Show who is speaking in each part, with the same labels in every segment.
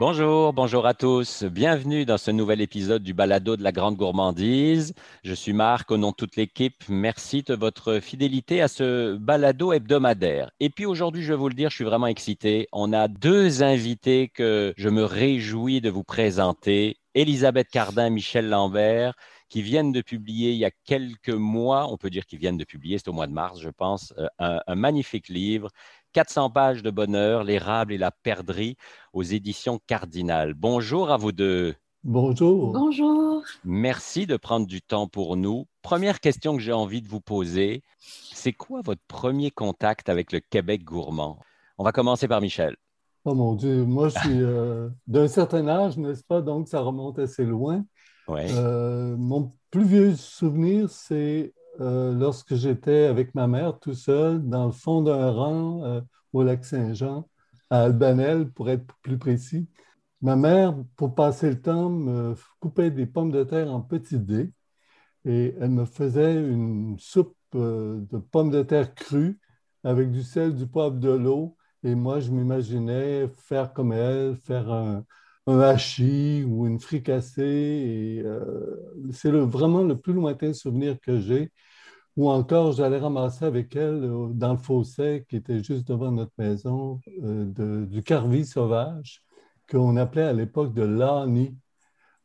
Speaker 1: Bonjour, bonjour à tous. Bienvenue dans ce nouvel épisode du Balado de la Grande Gourmandise. Je suis Marc, au nom de toute l'équipe. Merci de votre fidélité à ce balado hebdomadaire. Et puis aujourd'hui, je vais vous le dire, je suis vraiment excité. On a deux invités que je me réjouis de vous présenter. Elisabeth Cardin, Michel Lambert, qui viennent de publier il y a quelques mois, on peut dire qu'ils viennent de publier, c'est au mois de mars, je pense, euh, un, un magnifique livre 400 pages de bonheur, l'érable et la perdrix aux éditions Cardinal. Bonjour à vous deux.
Speaker 2: Bonjour.
Speaker 3: Bonjour.
Speaker 1: Merci de prendre du temps pour nous. Première question que j'ai envie de vous poser, c'est quoi votre premier contact avec le Québec gourmand? On va commencer par Michel.
Speaker 2: Oh mon Dieu, moi je suis euh, d'un certain âge, n'est-ce pas? Donc ça remonte assez loin.
Speaker 1: Ouais.
Speaker 2: Euh, mon plus vieux souvenir, c'est euh, lorsque j'étais avec ma mère tout seul dans le fond d'un rang euh, au lac Saint-Jean, à Albanel pour être plus précis. Ma mère, pour passer le temps, me coupait des pommes de terre en petits dés et elle me faisait une soupe euh, de pommes de terre crues avec du sel, du poivre, de l'eau. Et moi, je m'imaginais faire comme elle, faire un, un hachis ou une fricassée. C'est vraiment le plus lointain souvenir que j'ai. Ou encore, j'allais ramasser avec elle euh, dans le fossé qui était juste devant notre maison euh, du carvi sauvage qu'on appelait à l'époque de l'ani.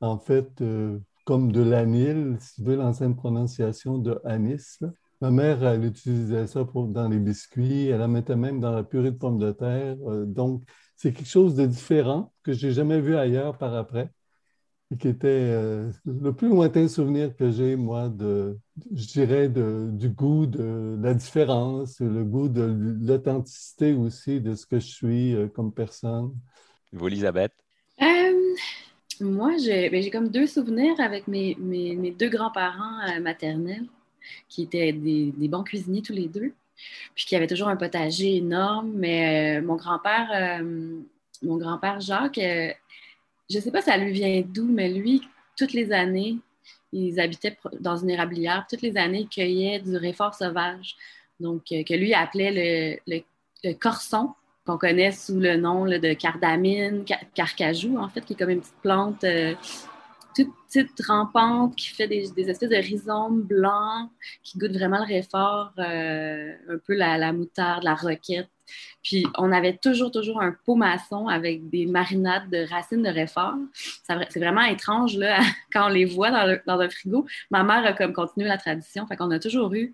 Speaker 2: En fait, euh, comme de l'anil, si tu veux l'ancienne prononciation de anis. Ma mère, elle utilisait ça pour, dans les biscuits, elle la mettait même dans la purée de pommes de terre. Donc, c'est quelque chose de différent que j'ai jamais vu ailleurs par après qui était euh, le plus lointain souvenir que j'ai, moi, de, je dirais, de- du goût de la différence, le goût de l'authenticité aussi de ce que je suis euh, comme personne.
Speaker 1: Vous, Elisabeth?
Speaker 3: Euh, moi, j'ai ben, j'ai comme deux souvenirs avec mes, mes, mes deux grands-parents euh, maternels qui étaient des, des bons cuisiniers tous les deux, puis qui avaient toujours un potager énorme. Mais euh, mon grand-père, euh, mon grand-père Jacques, euh, je ne sais pas ça lui vient d'où, mais lui, toutes les années, ils habitaient dans une érablière. Toutes les années, ils cueillaient du réfort sauvage. Donc, euh, que lui appelait le, corson, qu'on connaît sous le nom de cardamine, ca- carcajou, en fait, qui est comme une petite plante euh, toute petite rampante qui fait des, des espèces de rhizomes blancs qui goûtent vraiment le réfort, euh, un peu la, la moutarde, la roquette. Puis on avait toujours, toujours un pot maçon avec des marinades de racines de réfort. C'est vraiment étrange là, quand on les voit dans le, dans frigo. Ma mère a comme continué la tradition. Fait qu'on a toujours eu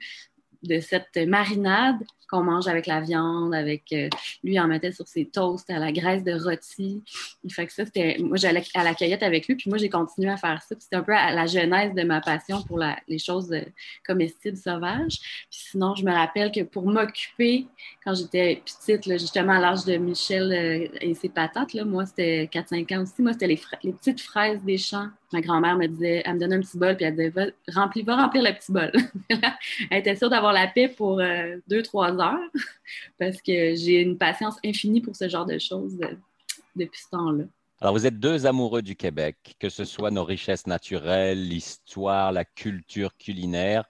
Speaker 3: de cette marinade qu'on mange avec la viande, avec euh, lui il en mettait sur ses toasts à la graisse de rôti. Fait que ça, c'était. Moi, j'allais à la cueillette avec lui, puis moi, j'ai continué à faire ça. C'était un peu à la genèse de ma passion pour les choses euh, comestibles sauvages. Puis sinon, je me rappelle que pour m'occuper, quand j'étais petite, justement à l'âge de Michel euh, et ses patates, moi, c'était 4-5 ans aussi. Moi, c'était les, petites fraises des champs. Ma grand-mère me disait, elle me donnait un petit bol, puis elle disait, va, remplis, va remplir le petit bol. elle était sûre d'avoir la paix pour 2-3 heures, parce que j'ai une patience infinie pour ce genre de choses euh, depuis ce temps-là.
Speaker 1: Alors, vous êtes deux amoureux du Québec, que ce soit nos richesses naturelles, l'histoire, la culture culinaire.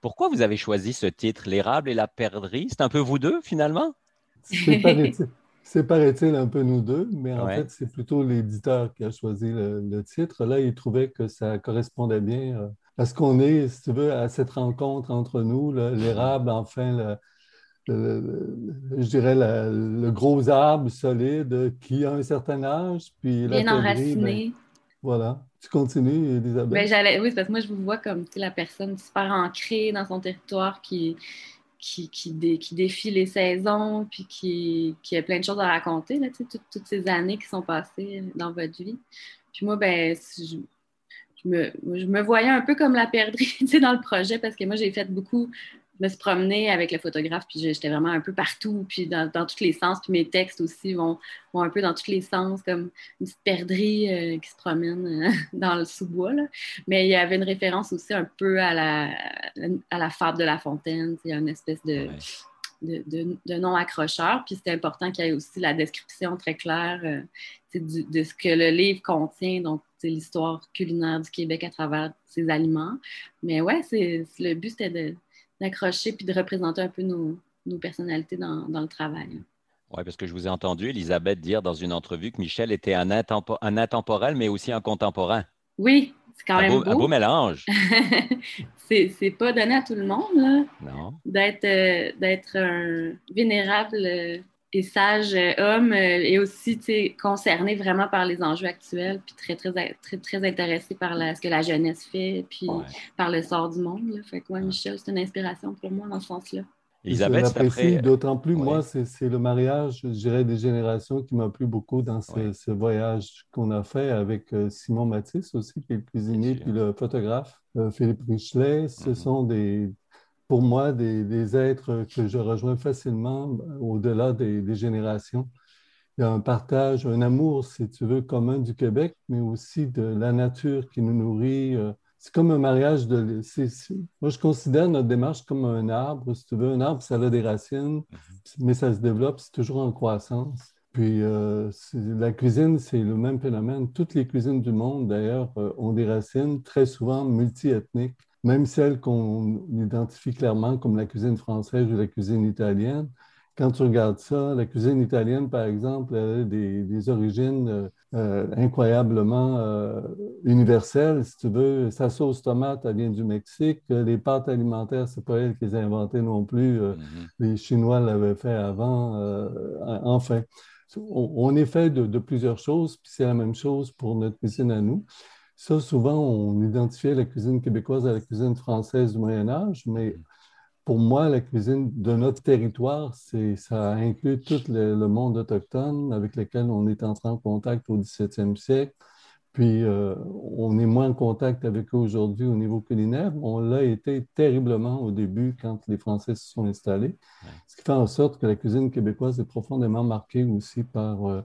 Speaker 1: Pourquoi vous avez choisi ce titre, L'érable et la perdrix? C'est un peu vous deux, finalement?
Speaker 2: C'est paraît-il un peu nous deux, mais en
Speaker 1: Ouais.
Speaker 2: fait, c'est plutôt l'éditeur qui a choisi le, le titre. Là, il trouvait que ça correspondait bien euh, à ce qu'on est, si tu veux, à cette rencontre entre nous, l'érable, enfin, le- le- je dirais la- le gros arbre solide qui a un certain âge, puis la
Speaker 3: Bien
Speaker 2: ben,
Speaker 3: enraciné.
Speaker 2: voilà. Tu continues, Elisabeth?
Speaker 3: Ben, j'allais, oui, parce que moi, je vous vois comme la personne super ancrée dans son territoire qui, qui, qui, dé- qui défie les saisons, puis qui, qui a plein de choses à raconter, là, toutes, toutes ces années qui sont passées dans votre vie. Puis moi, ben, si je, je me, je me voyais un peu comme la perdrix dans le projet, parce que moi, j'ai fait beaucoup. Me suis promenée avec le photographe, puis j'étais vraiment un peu partout, puis dans, dans tous les sens. Puis mes textes aussi vont, vont un peu dans tous les sens, comme une petite perdrix euh, qui se promène euh, dans le sous-bois. là. Mais il y avait une référence aussi un peu à la, à la fable de La Fontaine. A une espèce de,
Speaker 1: Ouais.
Speaker 3: de, de- de nom accrocheur. Puis c'était important qu'il y ait aussi la description très claire euh, du- de ce que le livre contient, donc c'est l'histoire culinaire du Québec à travers ses aliments. Mais ouais, c'est, c'est- le but, c'était de- d'accrocher puis de représenter un peu nos, nos personnalités dans, dans le travail.
Speaker 1: Oui, parce que je vous ai entendu, Elisabeth, dire dans une entrevue que Michel était un, intemporel, mais aussi un contemporain.
Speaker 3: Oui, c'est quand même beau.
Speaker 1: Un beau mélange.
Speaker 3: c'est pas donné à tout le monde, D'être euh, un vénérable euh, et sage euh, homme et aussi concerné vraiment par les enjeux actuels, puis très, très, très, très intéressé par ce que la jeunesse fait, puis par le sort du monde. Fait que, Michel, c'est une inspiration pour moi dans ce sens-là.
Speaker 2: Elisabeth, après... D'autant plus, moi, c'est le mariage, je dirais, des générations qui m'a plu beaucoup dans ce, voyage qu'on a fait avec euh, Simon Matisse aussi, qui est le cuisinier, puis le photographe euh, Philippe Richelet. Ce mm-hmm. sont des, pour moi des, êtres que je rejoins facilement euh, au-delà des, des, générations. Il y a un partage, un amour, si tu veux, commun du Québec, mais aussi de la nature qui nous nourrit c'est comme un mariage de. moi, je considère notre démarche comme un arbre. Si tu veux, un arbre, ça a des racines, mhm. mais ça se développe, c'est toujours en croissance. Puis euh, la cuisine, c'est le même phénomène. Toutes les cuisines du monde, d'ailleurs, euh, ont des racines très souvent multiethniques, même celles qu'on identifie clairement comme la cuisine française ou la cuisine italienne quand tu regardes ça, la cuisine italienne, par exemple, elle a des, origines euh, euh, incroyablement euh, universelles, si tu veux. Sa sauce tomate, elle vient du Mexique. Les pâtes alimentaires, c'est pas elle qui les a inventées non plus. Mm-hmm. Les Chinois l'avaient fait avant. enfin, on, est fait de, plusieurs choses, puis c'est la même chose pour notre cuisine à nous. Ça, souvent, on identifiait la cuisine québécoise à la cuisine française du Moyen Âge, mais mm pour moi, la cuisine de notre territoire, ça inclut tout le, monde autochtone avec lequel on est entré en contact au 17e siècle. Puis, euh, on est moins en contact avec eux aujourd'hui au niveau culinaire. On l'a été terriblement au début quand les Français se sont installés. Ce qui fait en sorte que la cuisine québécoise est profondément marquée aussi par euh,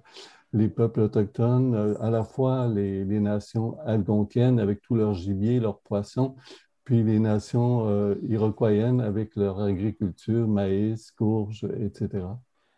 Speaker 2: les peuples autochtones, euh, à la fois les, nations algonquiennes avec tout leur gibier, leurs poissons, puis les nations euh, iroquoiennes avec leur agriculture, maïs, courge, etc.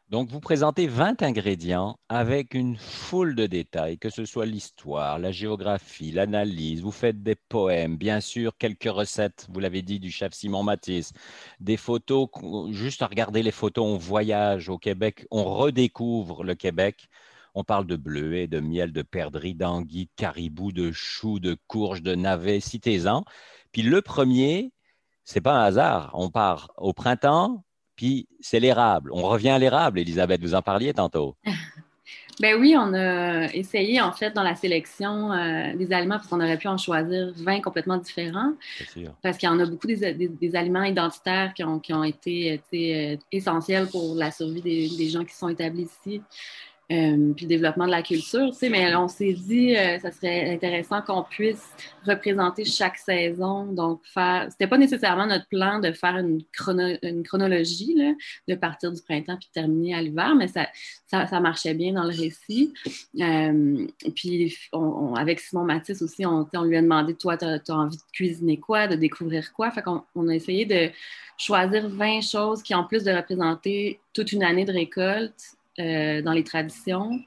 Speaker 1: Donc, vous présentez 20 ingrédients avec une foule de détails, que ce soit l'histoire, la géographie, l'analyse. Vous faites des poèmes, bien sûr, quelques recettes, vous l'avez dit, du chef Simon Matisse, des photos. Juste à regarder les photos, on voyage au Québec, on redécouvre le Québec. On parle de bleuets, de miel, de perdrix, d'anguilles, de caribou, de choux, de courges, de navets, citez-en. Puis le premier, c'est pas un hasard. On part au printemps, puis c'est l'érable. On revient à l'érable, Elisabeth, vous en parliez tantôt.
Speaker 3: Ben oui, on a essayé en fait dans la sélection euh, des aliments parce qu'on aurait pu en choisir 20 complètement différents. Parce qu'il y en a beaucoup des, aliments identitaires qui ont, été, euh, essentiels pour la survie des, des, gens qui sont établis ici. Euh, puis le développement de la culture, tu sais, mais on s'est dit euh, ça serait intéressant qu'on puisse représenter chaque saison, donc faire, c'était pas nécessairement notre plan de faire une, une chronologie, là, de partir du printemps puis terminer à l'hiver, mais ça, ça, marchait bien dans le récit. Euh, puis on, avec Simon Matisse aussi, on, on lui a demandé, toi, tu as, envie de cuisiner quoi, de découvrir quoi, fait qu'on on a essayé de choisir 20 choses qui, en plus de représenter toute une année de récolte, euh, dans les traditions,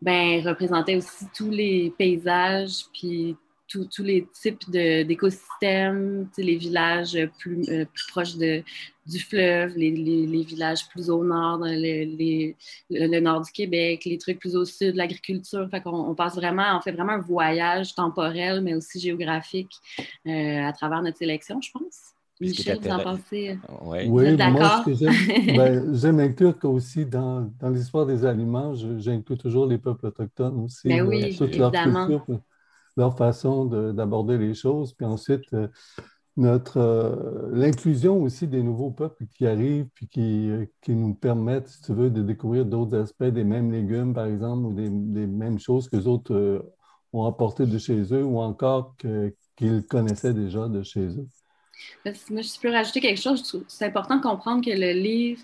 Speaker 3: ben, représentait aussi tous les paysages, puis tous les types d'écosystèmes, les villages plus, euh, plus proches de, du fleuve, les, villages plus au nord, le, nord du Québec, les trucs plus au sud, l'agriculture. Fait on passe vraiment, on fait vraiment un voyage temporel, mais aussi géographique euh, à travers notre sélection, je pense. Michel, vous en pensez?
Speaker 2: Oui, moi, ce que j'aime, ben, j'aime inclure aussi dans, dans l'histoire des aliments, j'inclus toujours les peuples autochtones aussi.
Speaker 3: Ben oui, toute leur culture,
Speaker 2: leur façon d'aborder les choses. Puis ensuite, euh, notre euh, l'inclusion aussi des nouveaux peuples qui arrivent puis qui, euh, qui, nous permettent, si tu veux, de découvrir d'autres aspects des mêmes légumes, par exemple, ou des, des mêmes choses que les autres ont apporté de chez eux ou encore qu'ils connaissaient déjà de chez eux.
Speaker 3: Moi, je peux rajouter quelque chose. C'est important de comprendre que le livre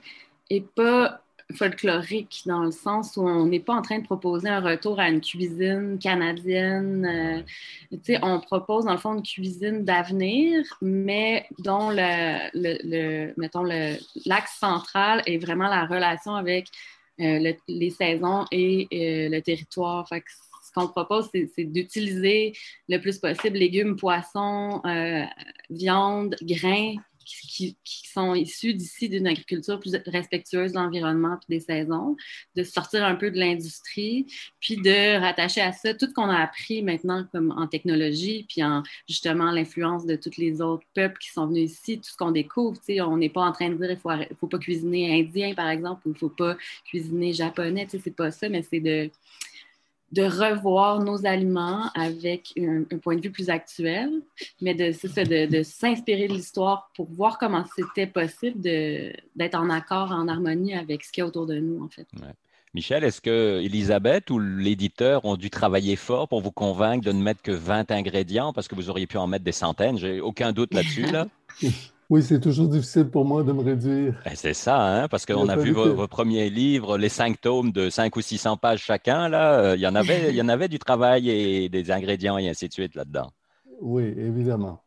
Speaker 3: n'est pas folklorique dans le sens où on n'est pas en train de proposer un retour à une cuisine canadienne. Euh, on propose dans le fond une cuisine d'avenir, mais dont le, le, mettons l'axe central est vraiment la relation avec euh, les saisons et euh, le territoire. Qu'on propose, c'est d'utiliser le plus possible légumes, poissons, euh, viande, grains qui, sont issus d'ici d'une agriculture plus respectueuse de l'environnement et des saisons, de sortir un peu de l'industrie, puis de rattacher à ça tout ce qu'on a appris maintenant comme en technologie, puis en justement l'influence de tous les autres peuples qui sont venus ici, tout ce qu'on découvre. On n'est pas en train de dire qu'il ne faut, pas cuisiner indien, par exemple, ou il faut pas cuisiner japonais, c'est pas ça, mais c'est de de revoir nos aliments avec un, point de vue plus actuel, mais de, de, s'inspirer de l'histoire pour voir comment c'était possible d'être en accord, en harmonie avec ce qu'il y a autour de nous, en fait.
Speaker 1: Michel, est-ce que Elisabeth ou l'éditeur ont dû travailler fort pour vous convaincre de ne mettre que 20 ingrédients parce que vous auriez pu en mettre des centaines? J'ai aucun doute là-dessus, là.
Speaker 2: Oui, c'est toujours difficile pour moi de me réduire.
Speaker 1: Ben, c'est ça, hein, parce qu'on a vu vos, premiers livres, les cinq tomes de 5 ou 600 pages chacun, là, euh, il y en avait, il y en avait du travail et des ingrédients et ainsi de suite là-dedans.
Speaker 2: Oui, évidemment.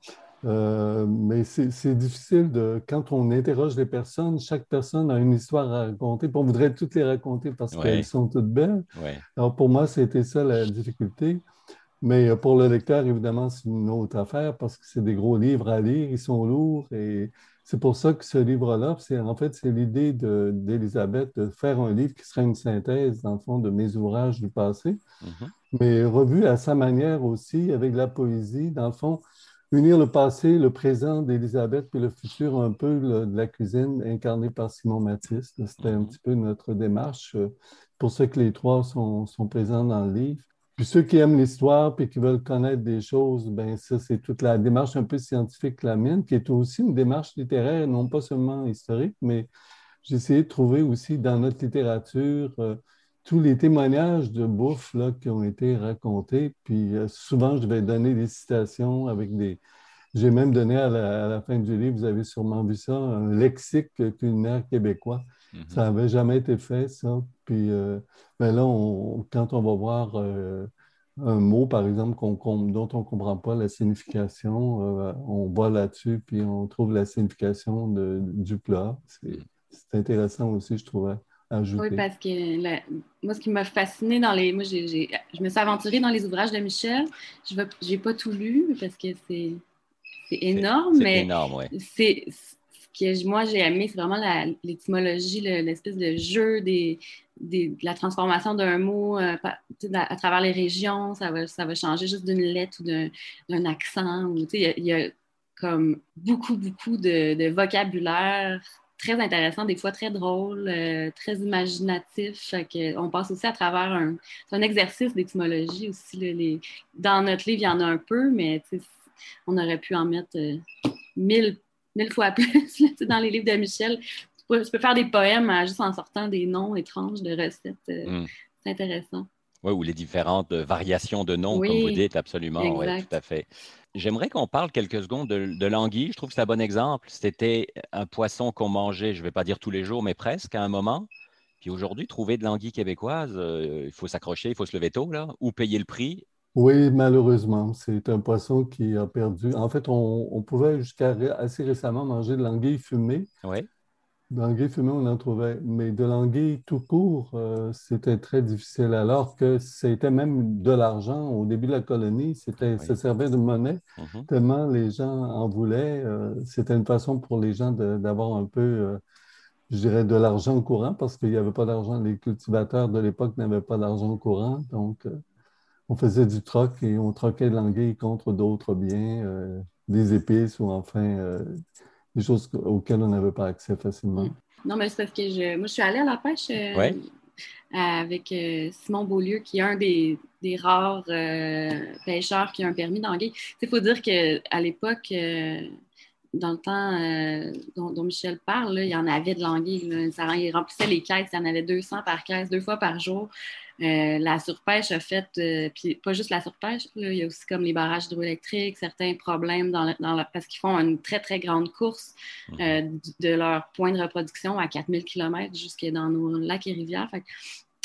Speaker 2: Euh, mais c'est difficile de, quand on interroge les personnes, chaque personne a une histoire à raconter, on voudrait toutes les raconter parce qu'elles sont toutes belles. Alors pour moi, c'était ça la difficulté. Mais euh, pour le lecteur, évidemment, c'est une autre affaire parce que c'est des gros livres à lire, ils sont lourds et c'est pour ça que ce livre-là, en fait, c'est l'idée d'Elisabeth de, faire un livre qui serait une synthèse, dans le fond, de mes ouvrages du passé, mm-hmm. mais revu à sa manière aussi, avec la poésie, dans le fond, unir le passé, le présent d'Elisabeth, puis le futur un peu de la cuisine incarnée par Simon Matisse. C'était un mm-hmm. petit peu notre démarche. Euh, pour ça que les trois sont, sont présents dans le livre. Puis ceux qui aiment l'histoire puis qui veulent connaître des choses, ben ça, c'est toute la démarche un peu scientifique, la mienne, qui est aussi une démarche littéraire, non pas seulement historique, mais j'ai essayé de trouver aussi dans notre littérature euh, tous les témoignages de bouffe là, qui ont été racontés. Puis euh, souvent, je vais donner des citations avec des. J'ai même donné à la, fin du livre, vous avez sûrement vu ça, un lexique culinaire québécois. Mm-hmm. Ça n'avait jamais été fait, ça. Puis euh, ben là, quand on va voir euh, un mot, par exemple, dont on ne comprend pas la signification, euh, on va là-dessus, puis on trouve la signification du plat. C'est intéressant aussi, je trouvais. Ajouter.
Speaker 3: Oui, parce que moi, ce qui m'a fasciné dans les. Moi, je me suis aventurée dans les ouvrages de Michel. Je n'ai pas tout lu parce que c'est énorme, mais c'est moi j'ai aimé, c'est vraiment l'étymologie, l'espèce de jeu des, de la transformation d'un mot euh, à, travers les régions. Ça va, ça va changer juste d'une lettre ou d'un accent. Il y, a comme beaucoup, beaucoup de, vocabulaire très intéressant, des fois très drôle, euh, très imaginatif. on passe aussi à travers un, un exercice d'étymologie aussi. les, dans notre livre, il y en a un peu, mais on aurait pu en mettre euh, mille mille fois plus dans les livres de Michel. Tu peux, faire des poèmes juste en sortant des noms étranges de recettes. Euh, hmm. C'est intéressant.
Speaker 1: Oui, ou les différentes variations de noms, comme vous dites, absolument. Oui, tout à fait. J'aimerais qu'on parle quelques secondes de, l'anguille. Je trouve que c'est un bon exemple. C'était un poisson qu'on mangeait, je ne vais pas dire tous les jours, mais presque à un moment. Puis aujourd'hui, trouver de l'anguille québécoise, euh, il faut s'accrocher, il faut se lever tôt, là, ou payer le prix.
Speaker 2: Oui, malheureusement, c'est un poisson qui a perdu. En fait, on, pouvait jusqu'à assez récemment manger de l'anguille fumée.
Speaker 1: Oui.
Speaker 2: De l'anguille fumée, on en trouvait. Mais de l'anguille tout court, euh, c'était très difficile. Alors que c'était même de l'argent au début de la colonie. C'était, Ça servait de monnaie. Mm-hmm. Tellement les gens en voulaient. Euh, c'était une façon pour les gens d'avoir un peu, euh, je dirais, de l'argent courant parce qu'il n'y avait pas d'argent. Les cultivateurs de l'époque n'avaient pas d'argent courant. Donc, on faisait du troc et on troquait de l'anguille contre d'autres biens, euh, des épices ou enfin euh, des choses auxquelles on n'avait pas accès facilement.
Speaker 3: Non, mais c'est parce que je, moi, je suis allée à la pêche euh, avec Simon Beaulieu, qui est un des, rares pêcheurs qui a un permis d'anguille. Il faut dire qu'à l'époque, dans le temps dont, Michel parle, il y en avait de l'anguille. Il remplissait les caisses, il y en avait 200 par caisse, deux fois par jour. Euh, la surpêche a fait, euh, puis pas juste la surpêche, il y a aussi comme les barrages hydroélectriques, certains problèmes dans, parce qu'ils font une très, très grande course mhm. euh, de leur point de reproduction à 4000 km jusque dans nos lacs et rivières.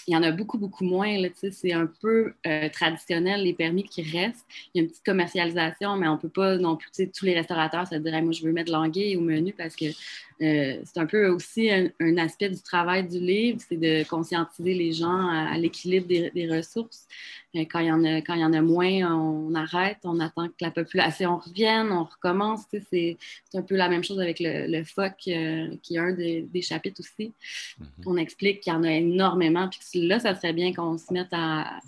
Speaker 3: Il y en a beaucoup, beaucoup moins. C'est un peu traditionnel, les permis qui restent. Il y a une petite commercialisation, mais on ne peut pas non plus, tous les restaurateurs se dire moi, je veux mettre l'anguille au menu parce que euh, c'est un peu aussi un, aspect du travail du livre, c'est de conscientiser les gens à, l'équilibre des, ressources. Euh, quand, il y en a, quand il y en a moins, on arrête, on attend que la population revienne, on recommence. C'est un peu la même chose avec le, le PHOC, qui est un des, chapitres aussi. Mm-hmm. On explique qu'il y en a énormément, puis là, ça serait bien qu'on se mette à,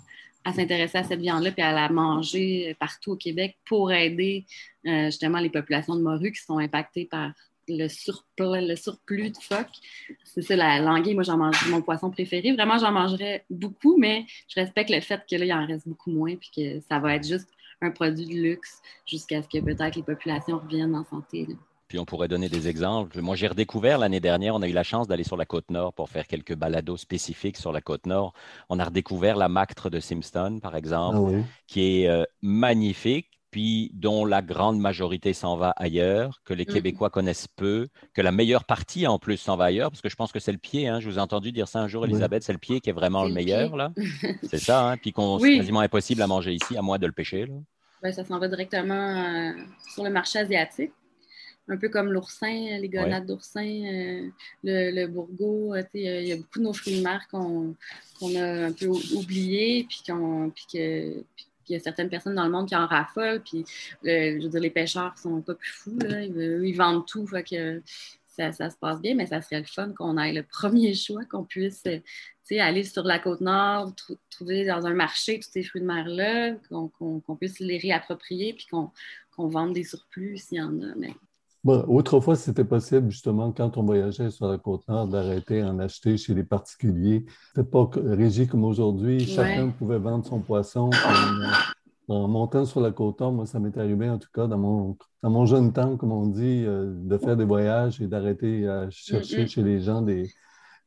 Speaker 3: à s'intéresser à cette viande-là puis à la manger partout au Québec pour aider euh, justement les populations de morues qui sont impactées par le surplus, le surplus de phoques. C'est ça, la languille, moi, j'en mange mon poisson préféré. Vraiment, j'en mangerais beaucoup, mais je respecte le fait que là, il en reste beaucoup moins puis que ça va être juste un produit de luxe jusqu'à ce que peut-être les populations reviennent en santé.
Speaker 1: Puis on pourrait donner des exemples. Moi, j'ai redécouvert l'année dernière, on a eu la chance d'aller sur la côte nord pour faire quelques balados spécifiques sur la côte nord. On a redécouvert la mactre de Simston, par exemple, ah qui est euh, magnifique, puis dont la grande majorité s'en va ailleurs, que les mm. Québécois connaissent peu, que la meilleure partie en plus s'en va ailleurs, parce que je pense que c'est le pied. Hein. je vous ai entendu dire ça un jour, Elisabeth, c'est le pied qui est vraiment le, meilleur, là. c'est ça, hein? puis qu'on c'est quasiment impossible à manger ici, à moins de le pêcher.
Speaker 3: Ben, ça s'en va directement euh, sur le marché asiatique un peu comme l'oursin, les gonades d'oursin, euh, le, le, bourgeot. Euh, il y, a beaucoup de nos fruits de mer qu'on a un peu oubliés, puis qu'il y a certaines personnes dans le monde qui en raffolent. Puis, je veux dire, les pêcheurs sont pas plus fous. Ils, vendent tout. Fait que ça, ça, se passe bien, mais ça serait le fun qu'on ait le premier choix, qu'on puisse aller sur la côte nord, trouver dans un marché tous ces fruits de mer-là, qu'on puisse les réapproprier, puis qu'on vende des surplus s'il y en a.
Speaker 2: autrefois, c'était possible, justement, quand on voyageait sur la côte nord, d'arrêter en acheter chez les particuliers. C'était pas régi comme aujourd'hui. Chacun pouvait vendre son poisson. En montant sur la côte nord, moi, ça m'est arrivé, en tout cas, dans mon, dans mon jeune temps, comme on dit, euh, de faire des voyages et d'arrêter à chercher chez les gens des,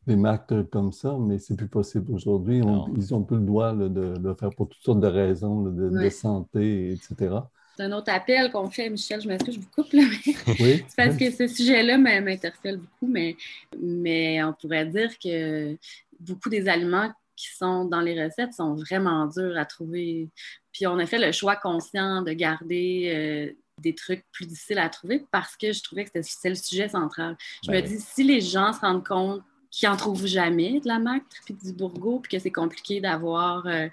Speaker 2: des marques comme ça, mais c'est plus possible aujourd'hui. Ils ont plus le droit de, le faire pour toutes sortes de raisons, de, de santé, etc
Speaker 3: un autre appel qu'on fait, Michel, je m'excuse, je vous coupe, là, mais oui. c'est parce que ce sujet-là m'interpelle beaucoup, mais, mais on pourrait dire que beaucoup des aliments qui sont dans les recettes sont vraiment durs à trouver. Puis on a fait le choix conscient de garder euh, des trucs plus difficiles à trouver parce que je trouvais que c'était le sujet central. Je me ben dis, si les gens se rendent compte qu'ils n'en trouvent jamais de la macre puis du bourgot, puis que c'est compliqué d'avoir... Euh,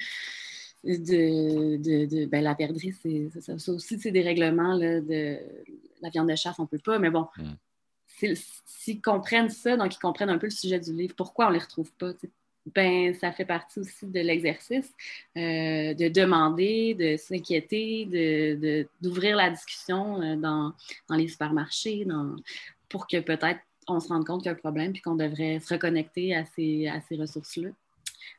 Speaker 3: de, de, de ben, la perdrix, c'est ça, ça, aussi, c'est des règlements là, de la viande de chasse, on peut pas, mais bon, mm. s'ils comprennent ça, donc ils comprennent un peu le sujet du livre, pourquoi on les retrouve pas, ben, ça fait partie aussi de l'exercice, euh, de demander, de s'inquiéter, d'ouvrir la discussion euh, dans, dans, les supermarchés, dans, pour que peut-être on se rende compte qu'il y a un problème puis qu'on devrait se reconnecter à ces, à ces ressources-là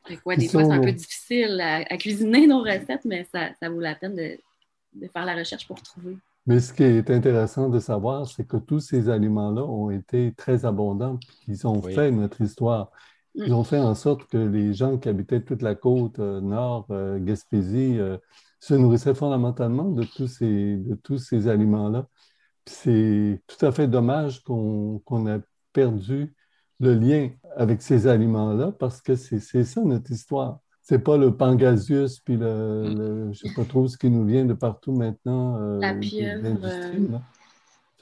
Speaker 3: des fois, c'est un peu difficile à, cuisiner nos recettes, mais ça, vaut la peine de, faire la recherche pour trouver.
Speaker 2: Mais ce qui est intéressant de savoir, c'est que tous ces aliments-là ont été très abondants, ils ont fait notre histoire. Mm. Ils ont fait en sorte que les gens qui habitaient toute la côte euh, nord, euh, Gaspésie, euh, se nourrissaient fondamentalement de tous ces, de tous ces aliments-là. C'est tout à fait dommage qu'on a perdu le lien avec ces aliments-là parce que c'est ça notre histoire. C'est pas le pangasius puis le, mm. le, je sais pas trop ce qui nous vient de partout maintenant.
Speaker 3: Euh, La pieuvre.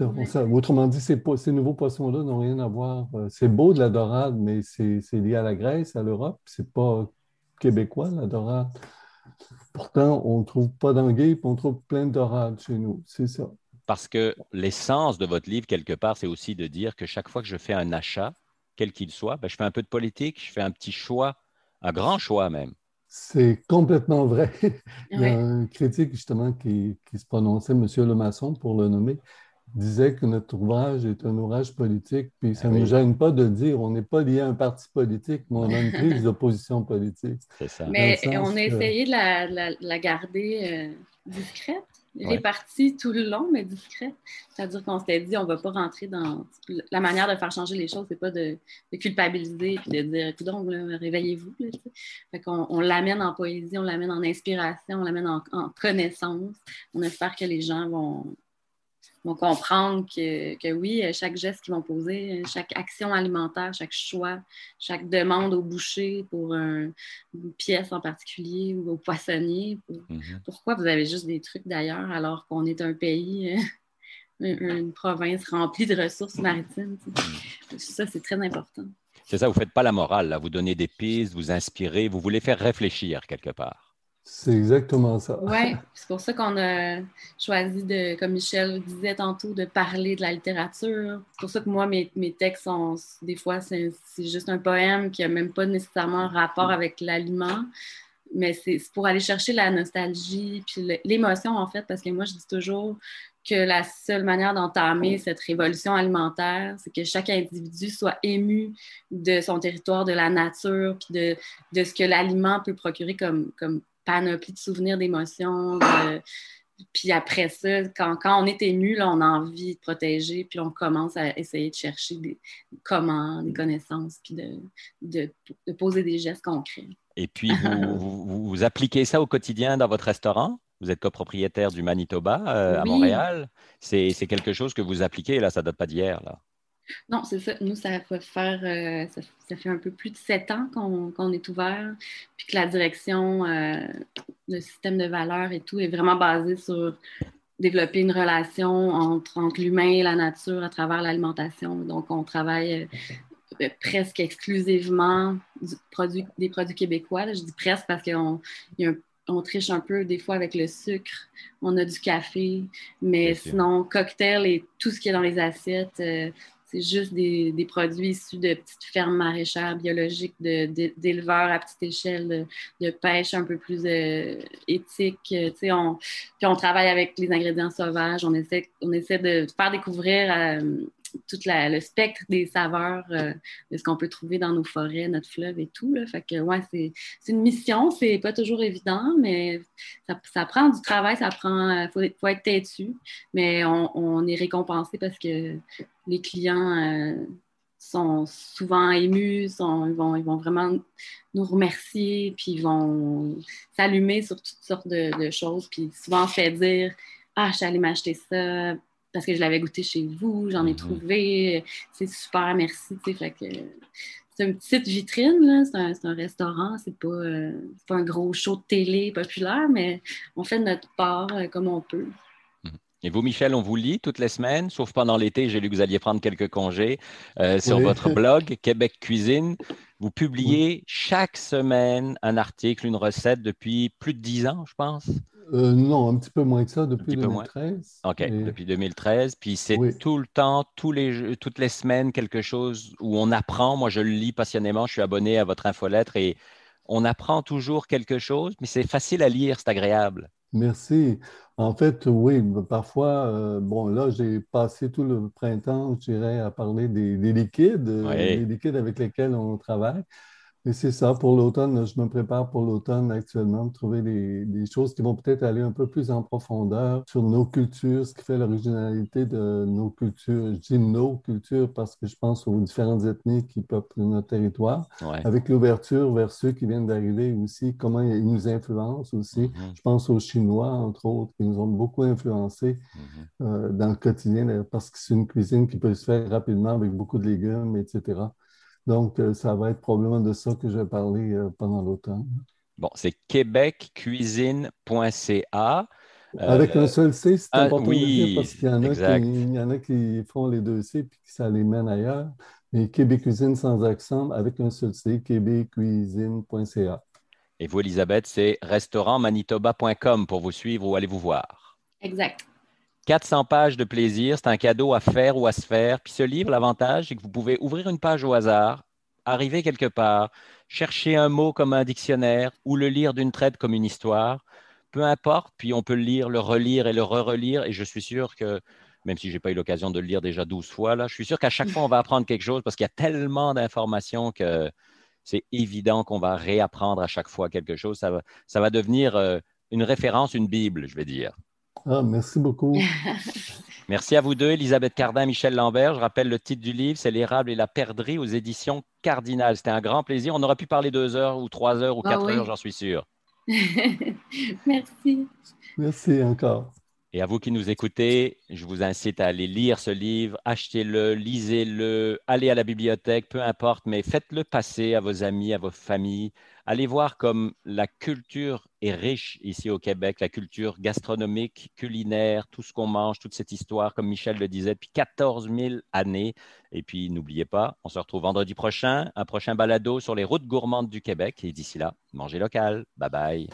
Speaker 2: Euh, autrement dit, ces, ces nouveaux poissons-là n'ont rien à voir. Euh, c'est beau de la dorade, mais c'est lié à la Grèce, à l'Europe. C'est pas québécois, la dorade. Pourtant, on ne trouve pas d'anguilles, on trouve plein de dorades chez nous. C'est ça.
Speaker 1: Parce que l'essence de votre livre, quelque part, c'est aussi de dire que chaque fois que je fais un achat, quel qu'il soit, ben, je fais un peu de politique, je fais un petit choix, un grand choix même.
Speaker 2: C'est complètement vrai. Il y a un critique justement qui, se prononçait, M. Lemasson, pour le nommer, disait que notre ouvrage est un ouvrage politique, puis ça ne nous gêne pas de dire on n'est pas lié à un parti politique, mais on a une prise d'opposition politique.
Speaker 3: C'est ça. Mais on a essayé de la, garder euh, discrète réparti tout le long, mais discret. C'est-à-dire qu'on s'était dit, on ne va pas rentrer dans. La manière de faire changer les choses, c'est pas de, culpabiliser et de dire, écoute, réveillez-vous. Fait qu'on on, l'amène en poésie, on l'amène en inspiration, on l'amène en, connaissance. On espère que les gens vont, vont comprendre que, que, oui, chaque geste qu'ils vont poser, chaque action alimentaire, chaque choix, chaque demande au boucher pour une pièce en particulier ou au poissonnier, mhm. pourquoi vous avez juste des trucs d'ailleurs alors qu'on est un pays une, province remplie de ressources maritimes. Ça, c'est très important.
Speaker 1: C'est ça, vous ne faites pas la morale, là. vous donnez des pistes, vous inspirez, vous voulez faire réfléchir quelque part.
Speaker 2: C'est exactement ça.
Speaker 3: Oui, c'est pour ça qu'on a choisi de, comme Michel disait tantôt, de parler de la littérature. C'est pour ça que moi, mes, mes textes sont, des fois, c'est juste un poème qui n'a même pas nécessairement un rapport avec l'aliment, mais c'est pour aller chercher la nostalgie, puis l'émotion, en fait, parce que moi, je dis toujours que la seule manière d'entamer cette révolution alimentaire, c'est que chaque individu soit ému de son territoire, de la nature, puis de, de ce que l'aliment peut procurer comme, comme panoplie de souvenirs, d'émotions. Puis après ça, quand, quand, on est ému, là, on a envie de protéger, puis on commence à essayer de chercher des comment, des connaissances, puis de, de, de poser des gestes concrets.
Speaker 1: Et puis, vous, vous, appliquez ça au quotidien dans votre restaurant? Vous êtes copropriétaire du Manitoba euh, à Montréal. C'est quelque chose que vous appliquez, là, ça ne date pas d'hier, là.
Speaker 3: Non, c'est ça. Nous, ça fait faire, euh, ça, fait un peu plus de sept ans qu'on est ouvert, puis que la direction, euh, le système de valeurs et tout est vraiment basé sur développer une relation entre, entre l'humain et la nature à travers l'alimentation. Donc, on travaille euh, presque exclusivement du produit, des produits québécois. Je dis presque parce qu'on on triche un peu des fois avec le sucre, on a du café, mais sinon, cocktail et tout ce qui est dans les assiettes, c'est juste des, produits issus de petites fermes maraîchères biologiques, d'éleveurs à petite échelle, de, pêche un peu plus euh, éthique. On, puis on travaille avec les ingrédients sauvages. On essaie, on essaie de faire découvrir euh, tout le spectre des saveurs euh, de ce qu'on peut trouver dans nos forêts, notre fleuve et tout. Là. Fait que, ouais, c'est, une mission, c'est pas toujours évident, mais ça, prend du travail, ça prend, faut, faut être têtu, mais on, est récompensé parce que les clients euh, sont souvent émus, ils, vont, ils vont vraiment nous remercier, puis ils vont s'allumer sur toutes sortes de, choses, puis souvent fait dire Ah, je suis allée m'acheter ça parce que je l'avais goûté chez vous, j'en ai mhm. trouvé, c'est super, merci. Fait que c'est une petite vitrine, c'est un, restaurant, c'est pas, euh, pas un gros show de télé populaire, mais on fait notre part euh, comme on peut.
Speaker 1: Et vous, Michel, on vous lit toutes les semaines, sauf pendant l'été, j'ai lu que vous alliez prendre quelques congés euh, sur votre blog Québec Cuisine. Vous publiez chaque semaine un article, une recette depuis plus de dix ans, je pense.
Speaker 2: Euh, non, un petit peu moins que ça, depuis 2013.
Speaker 1: OK, depuis 2013. Puis c'est tout le temps, tous les, toutes les semaines, quelque chose où on apprend. Moi, je le lis passionnément. Je suis abonné à votre infolettre et on apprend toujours quelque chose, mais c'est facile à lire, c'est agréable.
Speaker 2: Merci. En fait, oui, parfois, euh, bon, là, j'ai passé tout le printemps, je dirais, à parler des, liquides, des liquides avec lesquels on travaille. Et c'est ça, pour l'automne, je me prépare pour l'automne actuellement, de trouver des, choses qui vont peut-être aller un peu plus en profondeur sur nos cultures, ce qui fait l'originalité de nos cultures. Je dis nos cultures parce que je pense aux différentes ethnies qui peuplent notre territoire, avec l'ouverture vers ceux qui viennent d'arriver aussi, comment ils nous influencent aussi. Mm-hmm. Je pense aux Chinois, entre autres, qui nous ont beaucoup influencés mm-hmm. euh, dans le quotidien, parce que c'est une cuisine qui peut se faire rapidement avec beaucoup de légumes, etc. Donc, euh, ça va être probablement de ça que je vais parler euh, pendant l'automne.
Speaker 1: Bon, c'est québeccuisine.ca.
Speaker 2: Euh, Avec un seul C, c'est important de dire parce qu'il y, en a qui, y en a qui font les deux C puis que ça les mène ailleurs. Mais Québec Cuisine sans accent avec un seul C, québeccuisine.ca.
Speaker 1: Et vous, Elisabeth, c'est restaurantmanitoba.com pour vous suivre ou aller vous voir.
Speaker 3: Exact.
Speaker 1: 400 pages de plaisir, c'est un cadeau à faire ou à se faire. Puis ce livre, l'avantage, c'est que vous pouvez ouvrir une page au hasard, arriver quelque part, chercher un mot comme un dictionnaire ou le lire d'une traite comme une histoire. Peu importe, puis on peut le lire, le relire et le re-relire. Et je suis sûr que, même si je n'ai pas eu l'occasion de le lire déjà 12 fois, là, je suis sûr qu'à chaque fois, on va apprendre quelque chose parce qu'il y a tellement d'informations que c'est évident qu'on va réapprendre à chaque fois quelque chose. Ça va, devenir euh, une référence, une Bible, je vais dire.
Speaker 2: Ah, merci beaucoup.
Speaker 1: merci à vous deux, Elisabeth Cardin, Michel Lambert. Je rappelle le titre du livre, c'est L'érable et la perdrix aux éditions Cardinal. C'était un grand plaisir. On aurait pu parler deux heures ou trois heures ou ah quatre heures, j'en suis sûr.
Speaker 3: merci.
Speaker 2: Merci encore.
Speaker 1: Et à vous qui nous écoutez, je vous incite à aller lire ce livre, achetez-le, lisez-le, allez à la bibliothèque, peu importe, mais faites-le passer à vos amis, à vos familles. Allez voir comme la culture est riche ici au Québec, la culture gastronomique, culinaire, tout ce qu'on mange, toute cette histoire, comme Michel le disait, depuis 14 000 années. Et puis, n'oubliez pas, on se retrouve vendredi prochain, un prochain balado sur les routes gourmandes du Québec. Et d'ici là, mangez local. Bye bye.